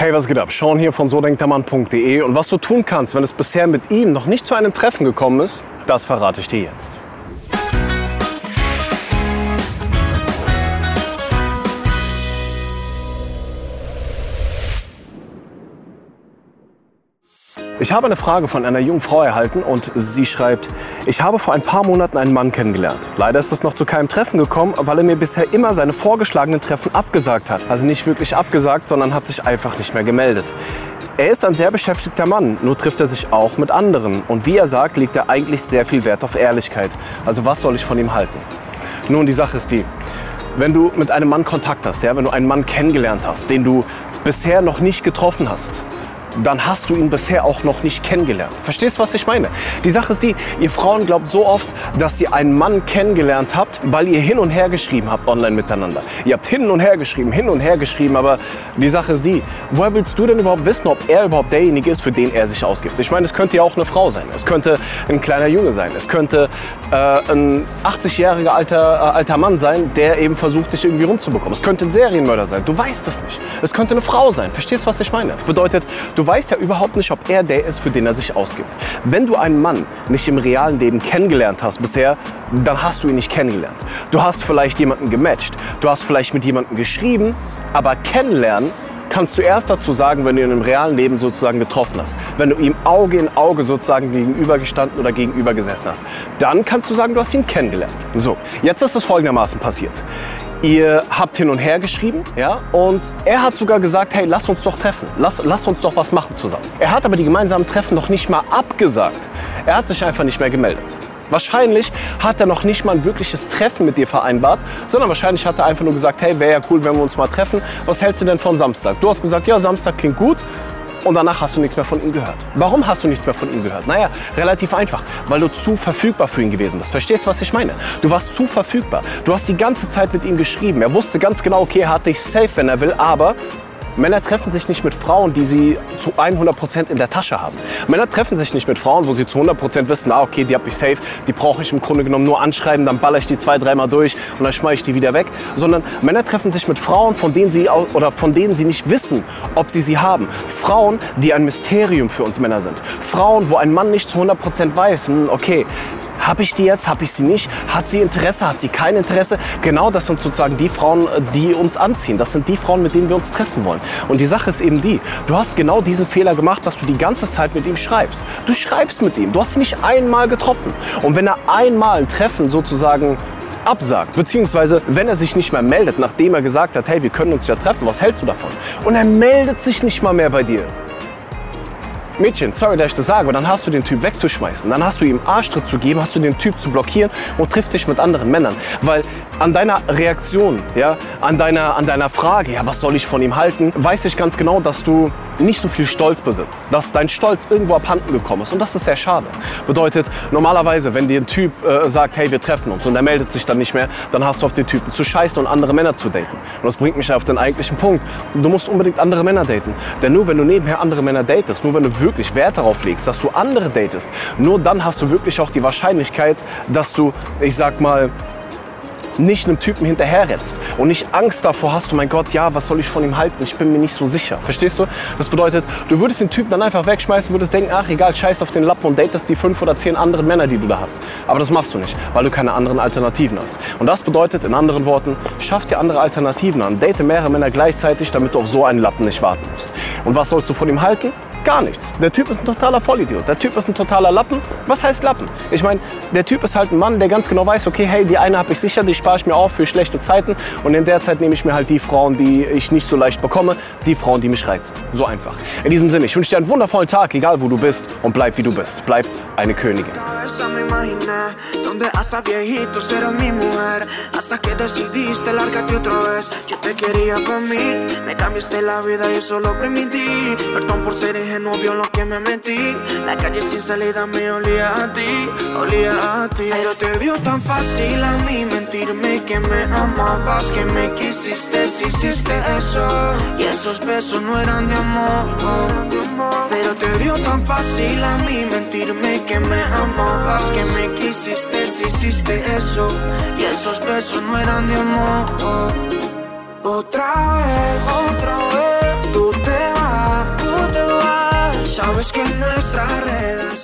Hey, was geht ab? Sean hier von sodenktermann.de und was du tun kannst, wenn es bisher mit ihm noch nicht zu einem Treffen gekommen ist, das verrate ich dir jetzt. Ich habe eine Frage von einer jungen Frau erhalten und sie schreibt, ich habe vor ein paar Monaten einen Mann kennengelernt. Leider ist es noch zu keinem Treffen gekommen, weil er mir bisher immer seine vorgeschlagenen Treffen abgesagt hat. Also nicht wirklich abgesagt, sondern hat sich einfach nicht mehr gemeldet. Er ist ein sehr beschäftigter Mann, nur trifft er sich auch mit anderen. Und wie er sagt, legt er eigentlich sehr viel Wert auf Ehrlichkeit. Also was soll ich von ihm halten? Nun, die Sache ist die, wenn du mit einem Mann Kontakt hast, ja, wenn du einen Mann kennengelernt hast, den du bisher noch nicht getroffen hast, dann hast du ihn bisher auch noch nicht kennengelernt. Verstehst was ich meine? Die Sache ist die, ihr Frauen glaubt so oft, dass ihr einen Mann kennengelernt habt, weil ihr hin und her geschrieben habt online miteinander. Ihr habt hin und her geschrieben, hin und her geschrieben, aber die Sache ist die, woher willst du denn überhaupt wissen, ob er überhaupt derjenige ist, für den er sich ausgibt? Ich meine, es könnte ja auch eine Frau sein, es könnte ein kleiner Junge sein, es könnte äh, ein 80-jähriger alter, äh, alter Mann sein, der eben versucht, dich irgendwie rumzubekommen. Es könnte ein Serienmörder sein, du weißt es nicht. Es könnte eine Frau sein, verstehst was ich meine? Bedeutet, du weißt ja überhaupt nicht, ob er der ist, für den er sich ausgibt. Wenn du einen Mann nicht im realen Leben kennengelernt hast bisher, dann hast du ihn nicht kennengelernt. Du hast vielleicht jemanden gematcht, du hast vielleicht mit jemandem geschrieben, aber kennenlernen kannst du erst dazu sagen, wenn du ihn im realen Leben sozusagen getroffen hast. Wenn du ihm Auge in Auge sozusagen gegenübergestanden oder gegenüber gesessen hast. Dann kannst du sagen, du hast ihn kennengelernt. So, jetzt ist es folgendermaßen passiert. Ihr habt hin und her geschrieben, ja, und er hat sogar gesagt, hey, lass uns doch treffen, lass, lass uns doch was machen zusammen. Er hat aber die gemeinsamen Treffen noch nicht mal abgesagt. Er hat sich einfach nicht mehr gemeldet. Wahrscheinlich hat er noch nicht mal ein wirkliches Treffen mit dir vereinbart, sondern wahrscheinlich hat er einfach nur gesagt, hey, wäre ja cool, wenn wir uns mal treffen. Was hältst du denn von Samstag? Du hast gesagt, ja, Samstag klingt gut und danach hast du nichts mehr von ihm gehört. Warum hast du nichts mehr von ihm gehört? Naja, relativ einfach, weil du zu verfügbar für ihn gewesen bist. Verstehst du, was ich meine? Du warst zu verfügbar. Du hast die ganze Zeit mit ihm geschrieben. Er wusste ganz genau, okay, er hat dich safe, wenn er will, aber Männer treffen sich nicht mit Frauen, die sie zu 100% in der Tasche haben. Männer treffen sich nicht mit Frauen, wo sie zu 100% wissen, ah, okay, die hab ich safe, die brauche ich im Grunde genommen nur anschreiben, dann baller ich die zwei, dreimal durch und dann schmeiße ich die wieder weg. Sondern Männer treffen sich mit Frauen, von denen sie oder von denen sie nicht wissen, ob sie sie haben. Frauen, die ein Mysterium für uns Männer sind. Frauen, wo ein Mann nicht zu 100% weiß, hm, okay, habe ich die jetzt, habe ich sie nicht? Hat sie Interesse, hat sie kein Interesse? Genau das sind sozusagen die Frauen, die uns anziehen. Das sind die Frauen, mit denen wir uns treffen wollen. Und die Sache ist eben die, du hast genau diesen Fehler gemacht, dass du die ganze Zeit mit ihm schreibst. Du schreibst mit ihm, du hast ihn nicht einmal getroffen. Und wenn er einmal ein Treffen sozusagen absagt, beziehungsweise wenn er sich nicht mehr meldet, nachdem er gesagt hat, hey, wir können uns ja treffen, was hältst du davon? Und er meldet sich nicht mal mehr bei dir. Mädchen, sorry, dass ich das sage, aber dann hast du den Typ wegzuschmeißen. Dann hast du ihm Arschtritt zu geben, hast du den Typ zu blockieren und trifft dich mit anderen Männern. Weil an deiner Reaktion, ja, an deiner, an deiner Frage, ja, was soll ich von ihm halten, weiß ich ganz genau, dass du nicht so viel Stolz besitzt. Dass dein Stolz irgendwo abhanden gekommen ist. Und das ist sehr schade. Bedeutet, normalerweise, wenn dir ein Typ äh, sagt, hey, wir treffen uns und er meldet sich dann nicht mehr, dann hast du auf den Typen zu scheißen und andere Männer zu daten. Und das bringt mich auf den eigentlichen Punkt. Du musst unbedingt andere Männer daten. Denn nur wenn du nebenher andere Männer datest, nur wenn du wirklich Wert darauf legst, dass du andere datest, nur dann hast du wirklich auch die Wahrscheinlichkeit, dass du, ich sag mal, nicht einem Typen hinterherrennst und nicht Angst davor hast, oh mein Gott, ja, was soll ich von ihm halten? Ich bin mir nicht so sicher. Verstehst du? Das bedeutet, du würdest den Typen dann einfach wegschmeißen, würdest denken, ach egal, scheiß auf den Lappen und datest die fünf oder zehn anderen Männer, die du da hast. Aber das machst du nicht, weil du keine anderen Alternativen hast. Und das bedeutet, in anderen Worten, schaff dir andere Alternativen an. Date mehrere Männer gleichzeitig, damit du auf so einen Lappen nicht warten musst. Und was sollst du von ihm halten? Gar nichts. Der Typ ist ein totaler Vollidiot. Der Typ ist ein totaler Lappen. Was heißt Lappen? Ich meine, der Typ ist halt ein Mann, der ganz genau weiß, okay, hey, die eine habe ich sicher, die spare ich mir auf für schlechte Zeiten. Und in der Zeit nehme ich mir halt die Frauen, die ich nicht so leicht bekomme, die Frauen, die mich reizen. So einfach. In diesem Sinne, ich wünsche dir einen wundervollen Tag, egal wo du bist. Und bleib wie du bist. Bleib eine Königin. Donde hasta viejitos eras mi mujer. Hasta que decidiste largarte otra vez. Yo te quería para mí, me cambiaste la vida y eso lo permití. Perdón por ser ingenuo, vio lo que me metí. La calle sin salida me olía a ti, olía a ti. Pero te dio tan fácil a mí mentirme que me amabas, que me quisiste, si hiciste eso. Y esos besos no eran de amor. Pero te dio tan fácil a mí mentirme que me amabas, rojas que me quisiste si hiciste eso y esos besos no eran de amor. Otra vez, otra vez, tú te vas, tú te vas, sabes que nuestra relación